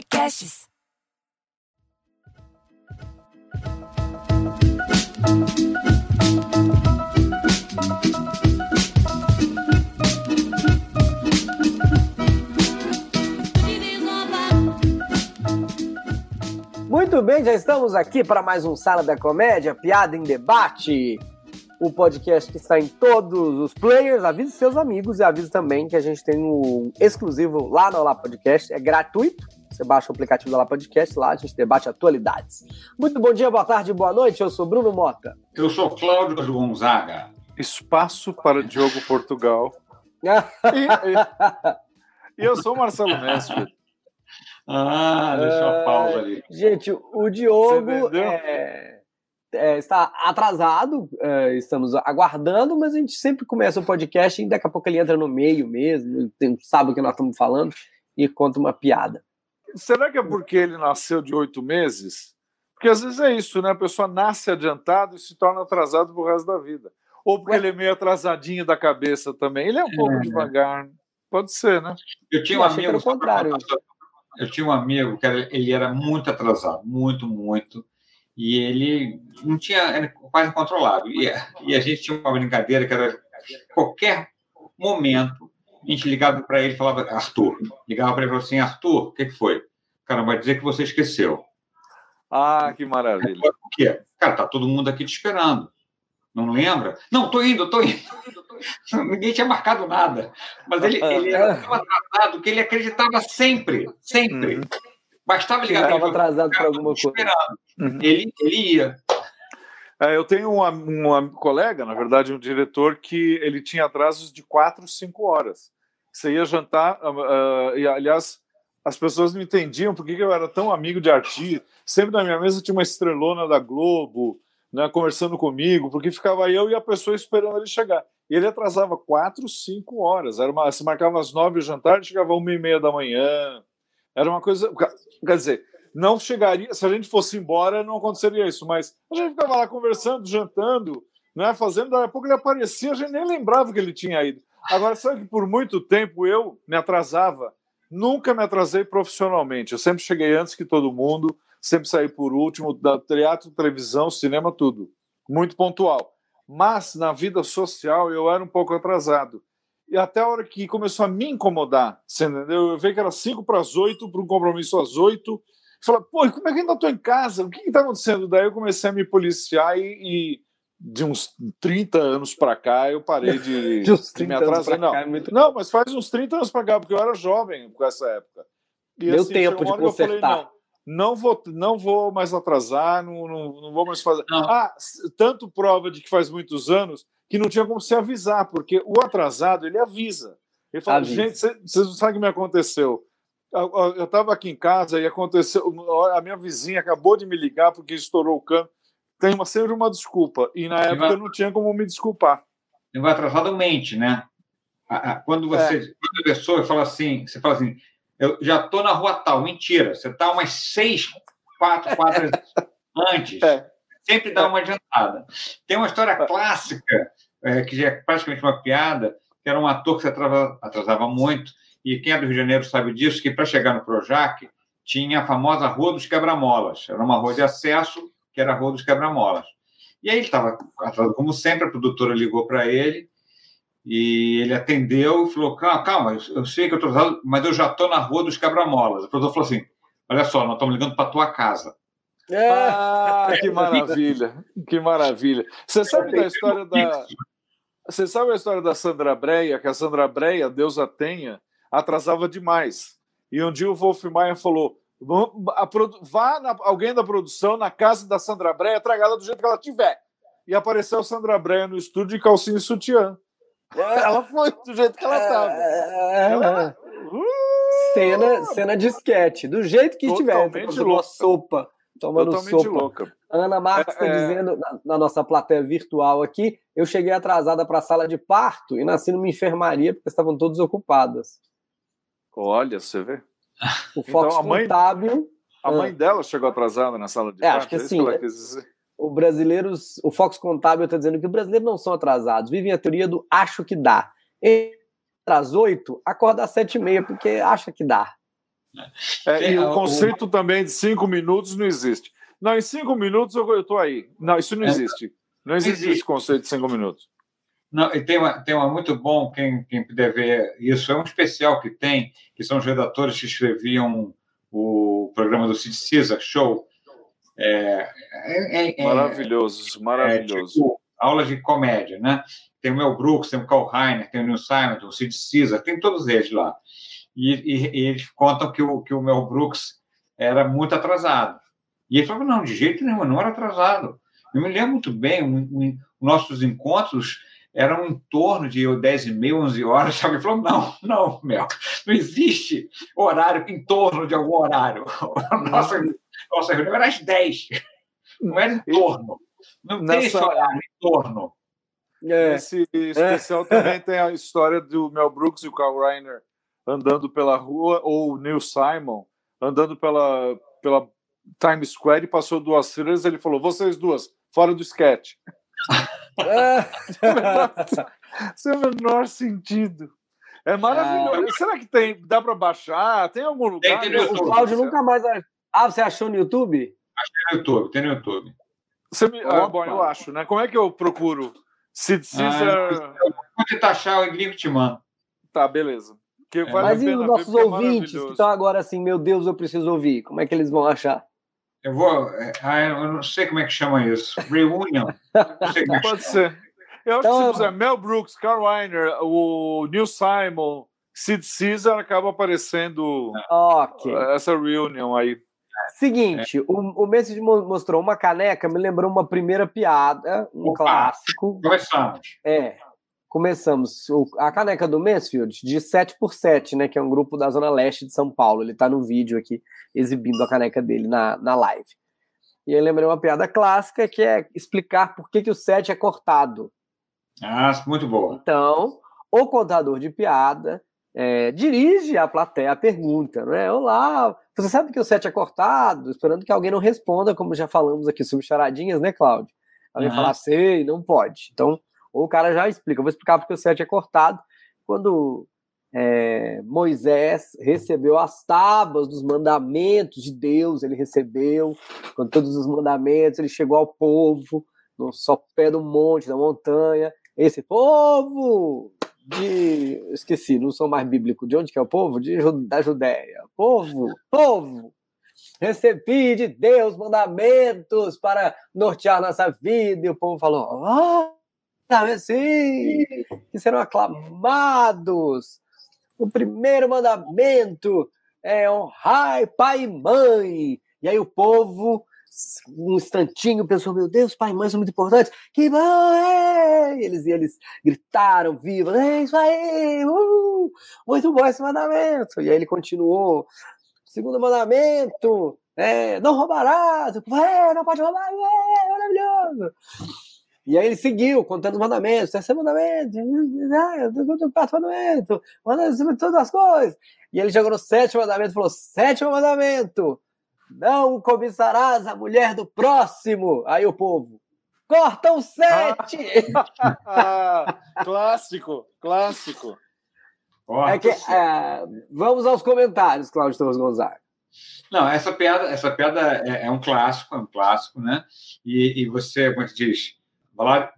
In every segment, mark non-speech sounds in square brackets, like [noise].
Podcasts. Muito bem, já estamos aqui para mais um Sala da Comédia, Piada em Debate. O podcast que está em todos os players. Avise seus amigos e avise também que a gente tem um exclusivo lá no Olá Podcast. É gratuito. Você baixa o aplicativo do Olá Podcast, lá a gente debate atualidades. Muito bom dia, boa tarde, boa noite. Eu sou Bruno Mota. Eu sou Cláudio Gonzaga. Espaço para Diogo Portugal. [laughs] e, e, e eu sou Marcelo Mestre. Ah, deixa uma pausa ali. Gente, o Diogo é, é, está atrasado, é, estamos aguardando, mas a gente sempre começa o podcast e daqui a pouco ele entra no meio mesmo, tem, sabe o que nós estamos falando e conta uma piada. Será que é porque ele nasceu de oito meses? Porque às vezes é isso, né? A pessoa nasce adiantado e se torna atrasado pro resto da vida. Ou porque Ué? ele é meio atrasadinho da cabeça também. Ele é um pouco devagar. Pode ser, né? Eu tinha um amigo. contrário eu tinha um amigo que era, ele era muito atrasado, muito, muito, e ele não tinha, era quase controlado. E, e a gente tinha uma brincadeira que era qualquer momento a gente ligava para ele e falava Arthur, ligava para ele e falava assim Arthur, o que, que foi? Cara, vai dizer que você esqueceu. Ah, que maravilha. O quê? Cara, tá todo mundo aqui te esperando. Não lembra? Não, tô indo, tô indo. [laughs] Ninguém tinha marcado nada. Mas ele, ele era [laughs] tão atrasado que ele acreditava sempre, sempre. Uhum. Bastava ligar para ele. Estava atrasado para alguma coisa. Uhum. Ele, ele ia. É, eu tenho um colega, na verdade, um diretor, que ele tinha atrasos de quatro, cinco horas. Você ia jantar, uh, e aliás, as pessoas não entendiam por que eu era tão amigo de artista. Sempre na minha mesa tinha uma estrelona da Globo, né, conversando comigo, porque ficava eu e a pessoa esperando ele chegar. E ele atrasava quatro, cinco horas. Era uma, se marcava às nove o jantar, chegava uma e meia da manhã. Era uma coisa. Quer dizer, não chegaria. Se a gente fosse embora, não aconteceria isso. Mas a gente ficava lá conversando, jantando, né, fazendo. Daqui a pouco ele aparecia, a gente nem lembrava que ele tinha ido. Agora, sabe que por muito tempo eu me atrasava? Nunca me atrasei profissionalmente. Eu sempre cheguei antes que todo mundo sempre saí por último, da teatro, televisão, cinema, tudo. Muito pontual. Mas na vida social eu era um pouco atrasado. E até a hora que começou a me incomodar, você entendeu? Eu vi que era 5 para as 8, para um compromisso às 8. Falei, pô, como é que ainda estou em casa? O que está acontecendo? Daí eu comecei a me policiar e, e de uns 30 anos para cá eu parei de, [laughs] de, de me atrasar. Não. É muito... não, mas faz uns 30 anos para cá, porque eu era jovem com essa época. E, Deu assim, tempo de consertar. Falei, não vou, não vou mais atrasar, não, não, não vou mais fazer. Não. Ah, tanto prova de que faz muitos anos que não tinha como se avisar, porque o atrasado ele avisa. Ele fala, avisa. gente, vocês não sabem o que me aconteceu. Eu estava aqui em casa e aconteceu. A minha vizinha acabou de me ligar porque estourou o cano. Tem uma, sempre uma desculpa. E na época vai, eu não tinha como me desculpar. O atrasado mente, né? Quando você. É. Quando a pessoa fala assim, você fala assim, eu já estou na rua tal. Mentira, você está umas seis, quatro quadras [laughs] antes. É. Sempre dá uma adiantada. Tem uma história é. clássica, é, que já é praticamente uma piada, que era um ator que se atrasava, atrasava muito, e quem é do Rio de Janeiro sabe disso, que para chegar no Projac tinha a famosa Rua dos Quebra-Molas. Era uma rua de acesso, que era a Rua dos Quebra-Molas. E aí ele estava atrasado, como sempre, a produtora ligou para ele e ele atendeu e falou: calma, calma eu sei que eu estou atrasado, mas eu já estou na rua dos quebra-molas. O produtor falou assim: olha só, nós estamos ligando para tua casa. Ah, que maravilha, que maravilha. Você sabe da história da. Você sabe a história da Sandra Breia, que a Sandra Breia, Deus a tenha, atrasava demais. E um dia o Wolf Maia falou: vá na, alguém da produção na casa da Sandra Breia, traga ela do jeito que ela tiver. E apareceu a Sandra Breia no estúdio de calcinha e sutiã. Ela foi do jeito que ela estava. Ela... Uh! Cena, cena de esquete, do jeito que estiver. Tomando uma sopa. Tomando Totalmente sopa. louca. Ana Marques está é, é... dizendo na, na, nossa plateia virtual aqui: eu cheguei atrasada para a sala de parto e nasci numa enfermaria porque estavam todas ocupadas. Olha, você vê. O Fox então, a mãe, Contábil. A mãe ah. dela chegou atrasada na sala de é, parto? Acho que é sim. Que o brasileiros, o Fox Contábil está dizendo que os brasileiros não são atrasados, vivem a teoria do acho que dá. Entre às oito, acorda às sete e meia, porque acha que dá. É, e o conceito também de cinco minutos não existe. Não, em cinco minutos eu estou aí. Não, isso não é. existe. Não existe, esse conceito de cinco minutos. Não, e tem uma, tem uma muito bom, quem, quem puder ver isso, é um especial que tem, que são os redatores que escreviam o programa do Sid Caesar Show. É, é, é, maravilhoso, maravilhoso. Tipo, aulas de comédia, né? Tem o Mel Brooks, tem o Carl Reiner, tem o Neil Simon, o Sid Caesar, tem todos eles lá. E, e, e, eles contam que o, que o Mel Brooks era muito atrasado. E ele falou, não, de jeito nenhum, não era atrasado. Eu me lembro muito bem, um, um, nossos encontros eram em torno de 10 e meia, 11 horas. [laughs] Alguém falou, não, não, Mel, não existe horário em torno de algum horário. [laughs] Nossa, nossa reunião era às 10, não era em torno. Não Nessa... tem esse horário em torno. É. Esse especial é. também tem a história do Mel Brooks e o Carl Reiner andando pela rua, ou o Neil Simon andando pela, pela Times Square e passou duas filas ele falou, vocês duas, fora do sketch. [laughs] Sem o menor sentido. É maravilhoso. É. Será que tem? Dá para baixar? Tem algum lugar? Tem, tem o Cláudio nunca mais. Ah, você achou no YouTube? Achei no YouTube, tem no YouTube. Você me... ah, bom, eu acho, né? Como é que eu procuro? Sid Caesar. Ah, vou tentar achar o link te mando. Tá, beleza. Que vale Mas e os nossos é ouvintes é que estão agora assim, meu Deus, eu preciso ouvir. Como é que eles vão achar? Eu vou. É, ah, eu não sei como é que chama isso. Reunion. É Pode ser. Eu acho então, que se puser Mel Brooks, Carl Reiner, o Neil Simon, Sid Caesar, acaba aparecendo okay. essa reunião aí. Seguinte, é. o, o Messi mostrou uma caneca, me lembrou uma primeira piada, um Opa, clássico. Começamos. É. Começamos. O, a caneca do Mansfield, de 7 por 7 né? Que é um grupo da Zona Leste de São Paulo. Ele está no vídeo aqui, exibindo a caneca dele na, na live. E eu lembrei uma piada clássica que é explicar por que, que o 7 é cortado. Ah, muito boa. Então, o contador de piada é, dirige à plateia a pergunta, não é? Olá, você sabe que o 7 é cortado? Esperando que alguém não responda, como já falamos aqui sobre charadinhas, né, Cláudio? Alguém uhum. falar, sei, não pode. Então, ou o cara já explica. Eu vou explicar porque o 7 é cortado. Quando é, Moisés recebeu as tábuas dos mandamentos de Deus, ele recebeu, com todos os mandamentos, ele chegou ao povo, no sopé do monte, da montanha, esse povo de. Esqueci, não sou mais bíblico. De onde que é o povo? De, da Judéia. Povo, povo, recebi de Deus mandamentos para nortear nossa vida. E o povo falou: Ah, sim, que serão aclamados. O primeiro mandamento é honrar pai e mãe. E aí o povo um instantinho pensou, meu Deus, pai e mãe são muito importantes. Que bom! É! Eles, eles gritaram, viva, é isso aí! Uh, muito bom esse mandamento! E aí ele continuou. Segundo mandamento, é, não roubarás, é, não pode roubar, é, maravilhoso! E aí ele seguiu, contando os mandamentos, terceiro mandamento, é, quarto mandamento, mandamento todas as coisas. E ele chegou no sétimo mandamento e falou: sétimo mandamento, não cobiçarás a mulher do próximo. Aí o povo, corta o sete! [laughs] clássico, clássico. É que, é, vamos aos comentários, Cláudio Torres Gonzaga. Não, essa piada, essa piada é, é, um clássico, é um clássico, né? E, e você, como é que diz,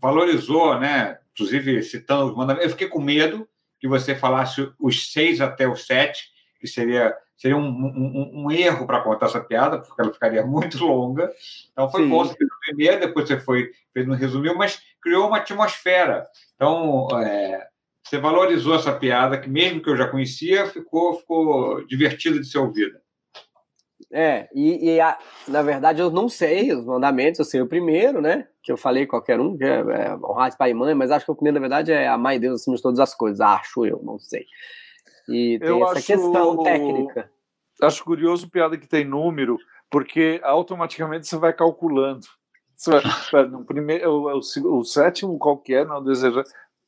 valorizou, né? Inclusive citando os mandamentos. Eu fiquei com medo que você falasse os seis até os sete, que seria seria um, um, um erro para contar essa piada, porque ela ficaria [laughs] muito longa. Então foi Sim. bom você fez o primeiro, depois você foi, fez um resumiu, mas criou uma atmosfera. Então, é, você valorizou essa piada, que mesmo que eu já conhecia, ficou, ficou divertido de ser ouvida. É, e, e a, na verdade eu não sei os mandamentos, eu sei o primeiro, né? Que eu falei qualquer um, que é, é honrar pai e mãe, mas acho que o primeiro, na verdade, é amar Deus acima de todas as coisas, acho eu, não sei. E tem eu essa acho, questão técnica. Acho curioso piada que tem número, porque automaticamente você vai calculando. Você vai, no primeiro, o, o, o sétimo qualquer não deseja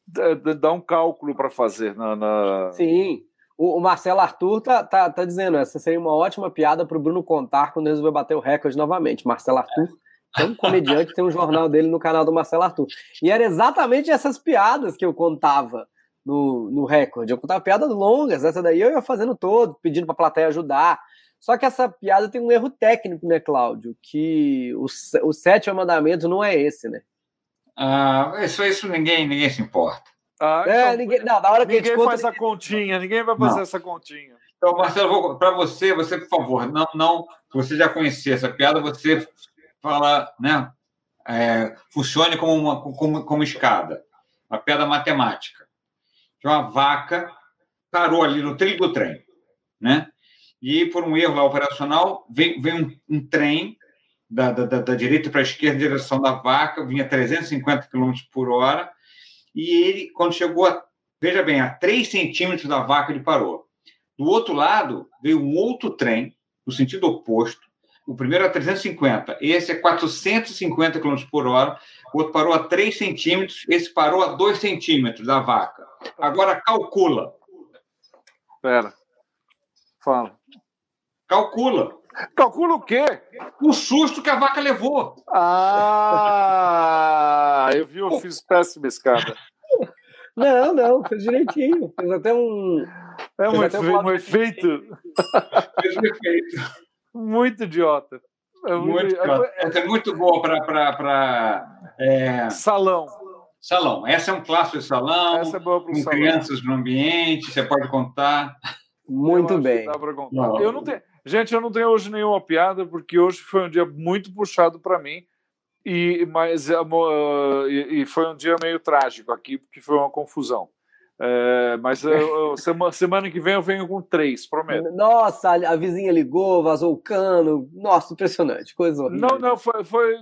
dá um cálculo para fazer na, na, Sim. O, o, Marcelo Arthur tá, tá, tá dizendo, essa seria uma ótima piada para o Bruno contar quando resolver bater o recorde novamente. Marcelo Arthur é um comediante, tem um jornal dele no canal do Marcelo Arthur. E era exatamente essas piadas que eu contava no, no recorde. Eu contava piadas longas, essa daí eu ia fazendo todo, pedindo pra plateia ajudar. Só que essa piada tem um erro técnico, né, Cláudio? Que o, o sétimo mandamento não é esse, né? Ah, isso, isso ninguém, ninguém se importa. Ah, é, então, ninguém, não, na hora que ninguém a gente faz conta, a continha, ninguém vai fazer não. essa continha. Então, Marcelo, para você, você, por favor, não, não, se você já conhecia essa piada, você fala, né? É, funcione como uma como, como escada, uma piada matemática. Uma vaca parou ali no trilho do trem, né? e por um erro lá operacional, vem, vem um, um trem da, da, da direita para a esquerda em direção da vaca, vinha 350 km por hora, e ele, quando chegou, a, veja bem, a 3 centímetros da vaca, ele parou. Do outro lado, veio um outro trem, no sentido oposto, o primeiro a 350, esse é 450 km por hora, o outro parou a 3 centímetros, esse parou a 2 centímetros da vaca. Agora calcula. Espera. Fala. Calcula. Calcula o quê? O susto que a vaca levou. Ah, eu vi, eu fiz péssima escada. Não, não, fez direitinho. Fez até um. É um, efe... um, um efeito. Fez um efeito. Muito idiota. É muito, muito idiota. Essa é muito boa para. É... Salão. Salão. Essa é um clássico de salão. Essa é boa para Com salão. crianças no ambiente, você pode contar. Muito bem. Não. Eu não tenho, gente, eu não tenho hoje nenhuma piada porque hoje foi um dia muito puxado para mim e mas uh, e, foi um dia meio trágico aqui porque foi uma confusão. É, mas eu, [laughs] semana, semana que vem eu venho com três, prometo. Nossa, a vizinha ligou, vazou o cano. Nossa, impressionante, coisa horrível. Não, não, foi, foi,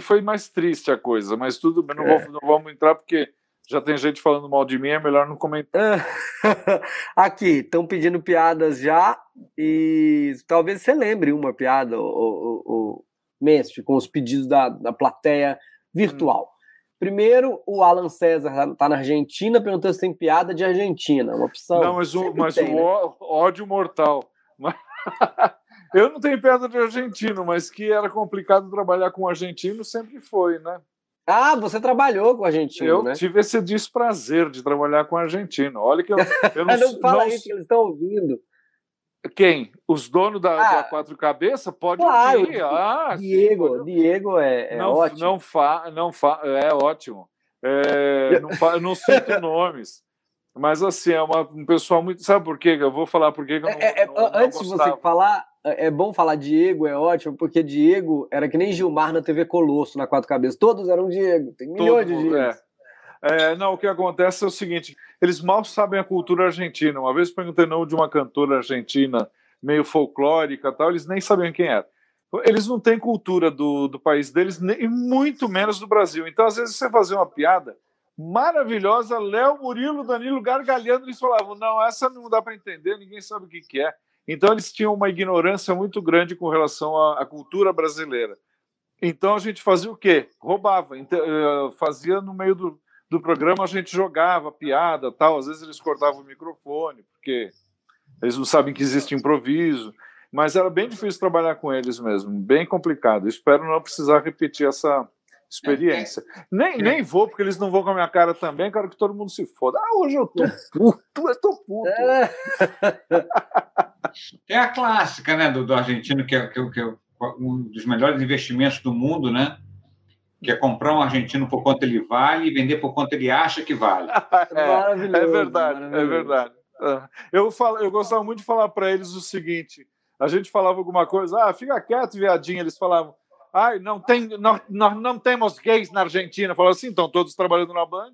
foi mais triste a coisa, mas tudo bem, não, é. vou, não vamos entrar porque já tem gente falando mal de mim, é melhor não comentar. [laughs] Aqui, estão pedindo piadas já e talvez você lembre uma piada, o, o, o Mestre, com os pedidos da, da plateia virtual. Hum. Primeiro, o Alan César está na Argentina, perguntando se tem piada de Argentina, uma opção. Não, mas o, mas tem, o né? ódio mortal. [laughs] Eu não tenho piada de argentino, mas que era complicado trabalhar com argentino sempre foi, né? Ah, você trabalhou com argentino, eu né? tive esse desprazer de trabalhar com argentino. Olha que eu, eu [laughs] não, não fala não... isso que eles estão ouvindo. Quem? Os donos da, ah, da Quatro Cabeças? Pode claro, ouvir. Ah, Diego, sim, pode... Diego é, é não, ótimo. Não fa, não fa, é ótimo. É, [laughs] não, fa, não cito nomes. Mas assim, é uma, um pessoal muito. Sabe por quê? Eu vou falar por quê que eu não, é, é, não, Antes de você falar, é, é bom falar Diego, é ótimo, porque Diego era que nem Gilmar na TV Colosso, na Quatro Cabeças. Todos eram Diego, tem milhões Todo, de Diego. É. É, não, o que acontece é o seguinte: eles mal sabem a cultura argentina. Uma vez perguntei não de uma cantora argentina meio folclórica tal, eles nem sabiam quem era. Eles não têm cultura do, do país deles, nem, muito menos do Brasil. Então, às vezes, você fazer uma piada maravilhosa, Léo, Murilo, Danilo gargalhando, eles falavam: não, essa não dá para entender, ninguém sabe o que, que é. Então, eles tinham uma ignorância muito grande com relação à, à cultura brasileira. Então, a gente fazia o quê? Roubava, eh, fazia no meio do, do programa, a gente jogava piada, tal. Às vezes eles cortavam o microfone, porque eles não sabem que existe improviso. Mas era bem difícil trabalhar com eles mesmo, bem complicado. Espero não precisar repetir essa, experiência. Nem, nem vou, porque eles não vão com a minha cara também, quero que todo mundo se foda. Ah, hoje eu tô puto, eu tô puto. É, [laughs] é a clássica, né, do, do argentino, que é, que, é, que é um dos melhores investimentos do mundo, né? Que é comprar um argentino por quanto ele vale e vender por quanto ele acha que vale. [laughs] é, é verdade, é verdade. Eu, falo, eu gostava muito de falar para eles o seguinte: a gente falava alguma coisa, ah, fica quieto, viadinho. Eles falavam, Ai, não tem, nós, nós não temos gays na Argentina. Falou assim, estão todos trabalhando na Band?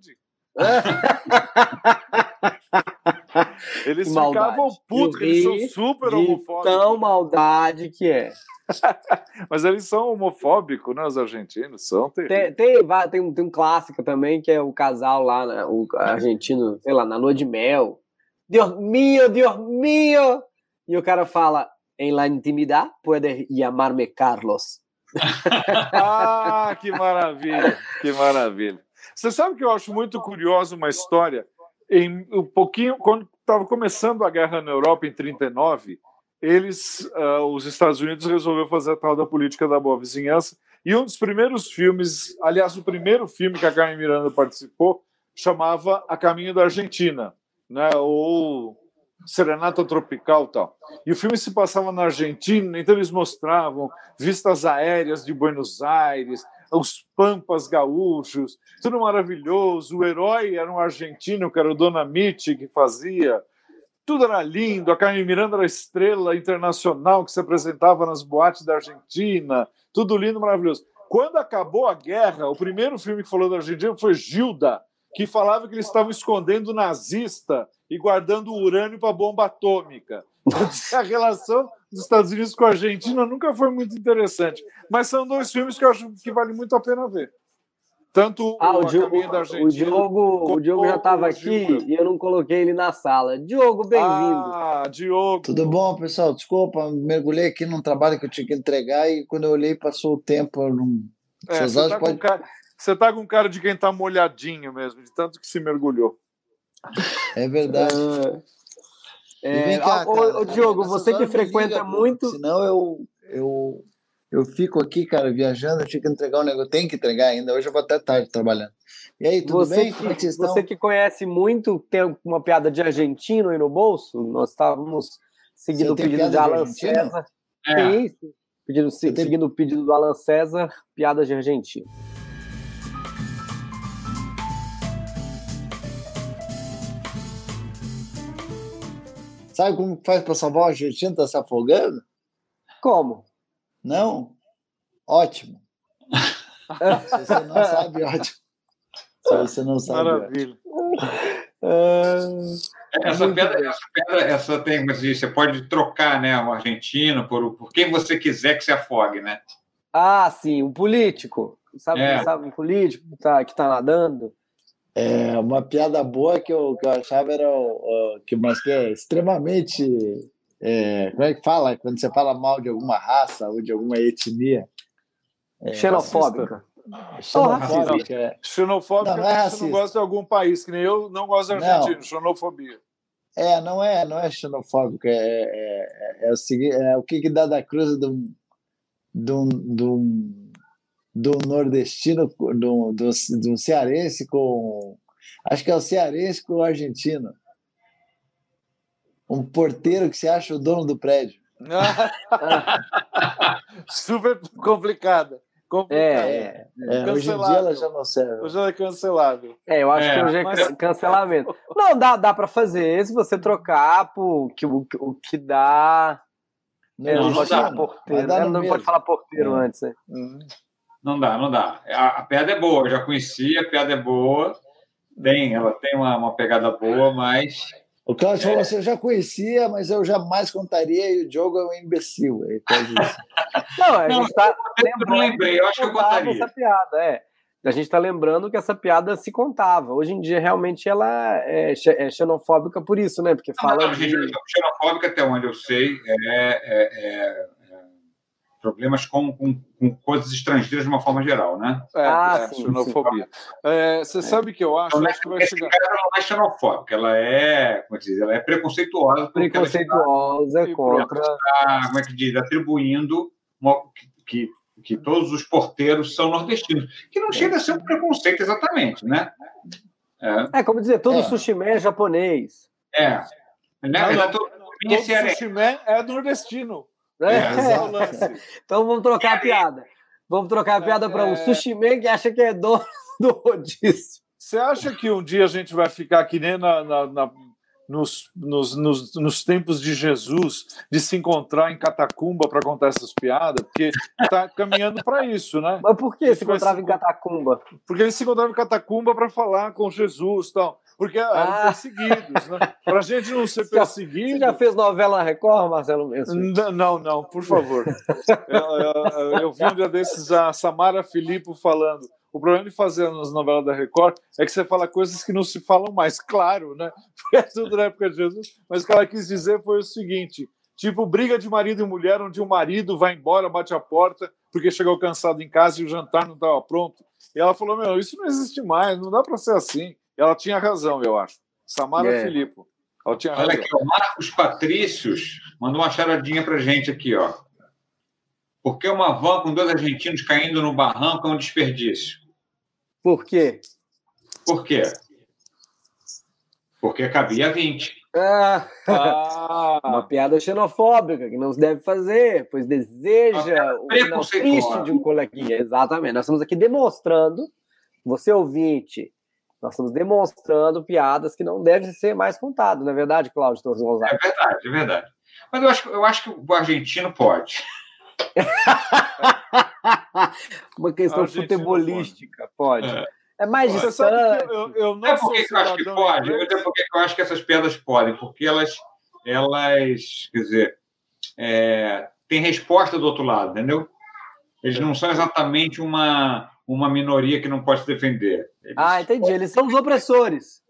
[laughs] eles ficavam putos, eles são super homofóbicos. Tão maldade que é. [laughs] Mas eles são homofóbicos, né? Os argentinos são. Tem, tem, tem, um, tem um clássico também, que é o casal lá, né, o argentino, sei lá, na lua de mel. Deus mío, Deus mío! E o cara fala, em la intimidad llamarme Carlos ah, que maravilha, que maravilha. Você sabe que eu acho muito curiosa uma história? Em um pouquinho, quando estava começando a guerra na Europa em 39, eles, uh, os Estados Unidos resolveu fazer a tal da política da boa vizinhança. E um dos primeiros filmes, aliás, o primeiro filme que a Carmen Miranda participou chamava A Caminho da Argentina, né? ou Serenata Tropical tal. E o filme se passava na Argentina, então eles mostravam vistas aéreas de Buenos Aires, os pampas gaúchos, tudo maravilhoso. O herói era um argentino, que era o Dona Mitty, que fazia. Tudo era lindo. A Carmen Miranda era a estrela internacional que se apresentava nas boates da Argentina. Tudo lindo, maravilhoso. Quando acabou a guerra, o primeiro filme que falou da Argentina foi Gilda, que falava que eles estavam escondendo nazista e guardando urânio para bomba atômica. [laughs] a relação dos Estados Unidos com a Argentina nunca foi muito interessante. Mas são dois filmes que eu acho que vale muito a pena ver. Tanto ah, o, o Diogo, da Argentina. O Diogo, o Diogo já estava aqui e eu não coloquei ele na sala. Diogo, bem-vindo. Ah, Diogo. Tudo bom, pessoal? Desculpa, mergulhei aqui num trabalho que eu tinha que entregar e quando eu olhei passou o tempo. Eu não... É, você, tá pode... cara, você tá com cara de quem tá molhadinho mesmo, de tanto que se mergulhou. É verdade. É, cá, ô, ô, Diogo, você que frequenta liga, muito. Senão eu, eu, eu fico aqui, cara, viajando, eu tinha que entregar um negócio, tenho que entregar ainda. Hoje eu vou até tarde trabalhando. E aí, tudo você bem? Que, é que? Você que conhece muito, tem uma piada de argentino aí no bolso? Nós estávamos seguindo o pedido de Alan César. É. Pedido, seguindo o pedido do Alan César, piadas de argentino. Sabe como faz para salvar o argentino está se afogando? Como? Não? Ótimo. [laughs] Se você não sabe, ótimo. Se você não sabe. Maravilha. essa pedra, essa pedra, essa tem, mas você pode trocar, né, o argentino por, por quem você quiser que se afogue, né? Ah, sim, um político. Sabe, é. sabe um político que tá, que tá nadando? É, uma piada boa que eu, que eu achava era o, o, que, mas que é extremamente. É, como é que fala? Quando você fala mal de alguma raça ou de alguma etnia. É, xenofóbica. Xenofóbica. É. Xenofóbica não, não é você não gosta de algum país, que nem eu não gosto de argentino, não. xenofobia. É, não é, não é xenofóbico, é, é, é, o seguinte, é o que, que dá da cruz de um, de um, de um do nordestino, do, do, do cearense com. Acho que é o cearense com o argentino. Um porteiro que se acha o dono do prédio. [laughs] Super complicada. É, é, é hoje em dia ela já não serve. Hoje ela é cancelável. É, eu acho é, que hoje é mas... cancelamento. Não, dá, dá para fazer se você trocar por que, o, o que dá. Não, não, não, pode falar porteiro. Né? Não pode falar porteiro antes. Né? Uhum. Não dá, não dá. A, a piada é boa, eu já conheci, a piada é boa. Tem, ela tem uma, uma pegada boa, mas. O Cláudio é... falou assim: eu já conhecia, mas eu jamais contaria, e o Diogo é um imbecil. [laughs] não, a gente está lembrando. Não lembrei, eu acho que eu contaria. Essa piada, é. A gente está lembrando que essa piada se contava. Hoje em dia, realmente, ela é, é xenofóbica por isso, né? Porque fala. Não, não, de... xenofóbica, até onde eu sei, é, é, é problemas com, com, com, coisas estrangeiras de uma forma geral, né? É, ah, é, sim, xenofobia. Sim. É, você é. sabe que eu acho, então, acho que vai chegar... Ela não é xenofóbica, ela é, como é que diz, ela é preconceituosa. Preconceituosa está, contra... Está, como é que diz, atribuindo uma, que, que todos os porteiros são nordestinos, que não chega a ser um preconceito exatamente, né? É, é como dizer, todo é. sushi man é japonês. É. Né? Não, não, todo, todo sushi man é nordestino. É, é. [laughs] então vamos trocar a piada. Vamos trocar a piada para um é. sushi man que acha que é dono [laughs] do rodízio. Você acha que um dia a gente vai ficar que nem na, na, na nos, nos, nos, nos, tempos de Jesus, de se encontrar em catacumba para contar essas piadas? Porque está caminhando para isso, né? Mas por que se encontrava se... em catacumba? Porque eles se encontravam em catacumba para falar com Jesus tal. Porque eram ah. perseguidos, né? Para a gente não ser [laughs] perseguido. Você já fez novela Record, Marcelo mesmo? Não, não, por favor. eu, eu, eu vi um dia desses a Samara Filippo falando. O problema de fazer nas novelas da Record é que você fala coisas que não se falam mais, claro, né? [laughs] Foi tudo na época de Jesus. Mas o que ela quis dizer foi o seguinte: tipo, briga de marido e mulher, onde o marido vai embora, bate a porta, porque chegou cansado em casa e o jantar não estava pronto. E ela falou: Meu, isso não existe mais, não dá para ser assim. Ela tinha razão, eu acho. Samara é. Filippo. Ela tinha Olha aqui, o Marcos Patrícios mandou uma charadinha pra gente aqui, ó. Por que uma van com dois argentinos caindo no barranco é um desperdício? Por quê? Por quê? Porque cabia 20. Ah, ah. Uma piada xenofóbica que não se deve fazer, pois deseja o final triste de um coleguinha. Exatamente. Nós estamos aqui demonstrando, você ouvinte, nós estamos demonstrando piadas que não devem ser mais contadas, não é verdade, Cláudio Torres Gonzaga? É verdade, é verdade. Mas eu acho, eu acho que o argentino pode. [laughs] Uma questão futebolística, pode. pode. É. É mais Você distante. Eu, eu, não é porque eu acho que pode, é porque eu acho que essas piadas podem, porque elas, elas quer dizer, é, tem resposta do outro lado, entendeu? Eles não são exatamente uma, uma minoria que não pode se defender. Eles ah, entendi. Eles são os opressores.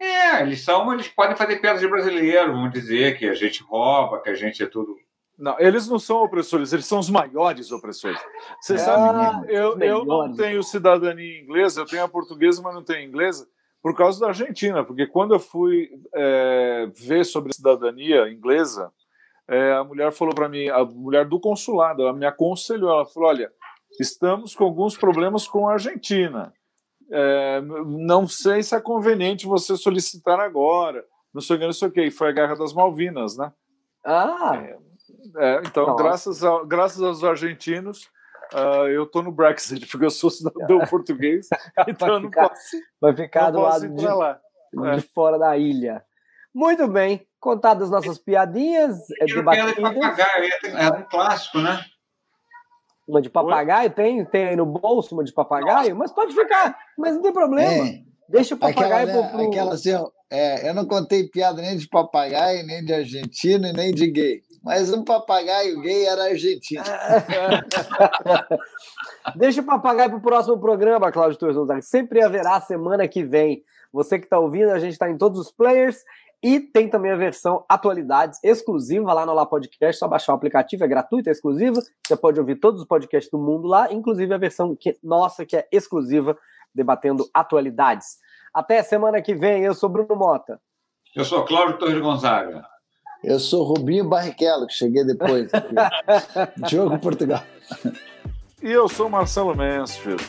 É, eles são, eles podem fazer piadas de brasileiro, vão dizer que a gente rouba, que a gente é tudo não, eles não são opressores, eles são os maiores opressores. Você ah, sabe, eu, eu não tenho cidadania inglesa, eu tenho a portuguesa, mas não tenho inglesa, por causa da Argentina, porque quando eu fui é, ver sobre cidadania inglesa, é, a mulher falou para mim, a mulher do consulado, ela me aconselhou, ela falou: olha, estamos com alguns problemas com a Argentina. É, não sei se é conveniente você solicitar agora. Não sei o que, não sei o que. Foi a Guerra das Malvinas, né? Ah! É, é, então, graças, a, graças aos argentinos, uh, eu estou no Brexit, [laughs] porque eu sou cidadão [laughs] português, então eu não ficar, posso. Vai ficar do lado de, lá. de é. fora da ilha. Muito bem, contadas nossas piadinhas. É, debatidas. Piada de papagaio, é, é um clássico, né? Uma de papagaio tem, tem aí no bolso uma de papagaio, Nossa. mas pode ficar, mas não tem problema. É. Deixa o papagaio aquela, pro, pro... aquela assim, é, eu não contei piada nem de papagaio, nem de argentino, nem de gay mas um papagaio gay era argentino. [laughs] Deixa o papagaio para o próximo programa, Cláudio Torres Sempre haverá semana que vem. Você que está ouvindo, a gente está em todos os players e tem também a versão atualidades exclusiva lá no Lá Podcast. Só baixar o aplicativo, é gratuito, é exclusivo. Você pode ouvir todos os podcasts do mundo lá, inclusive a versão que, nossa, que é exclusiva, debatendo atualidades. Até semana que vem. Eu sou Bruno Mota. Eu sou Cláudio Torres Gonzaga. Eu sou Rubinho Barrichello, que cheguei depois. Diogo [laughs] Portugal. E eu sou Marcelo Mansfield.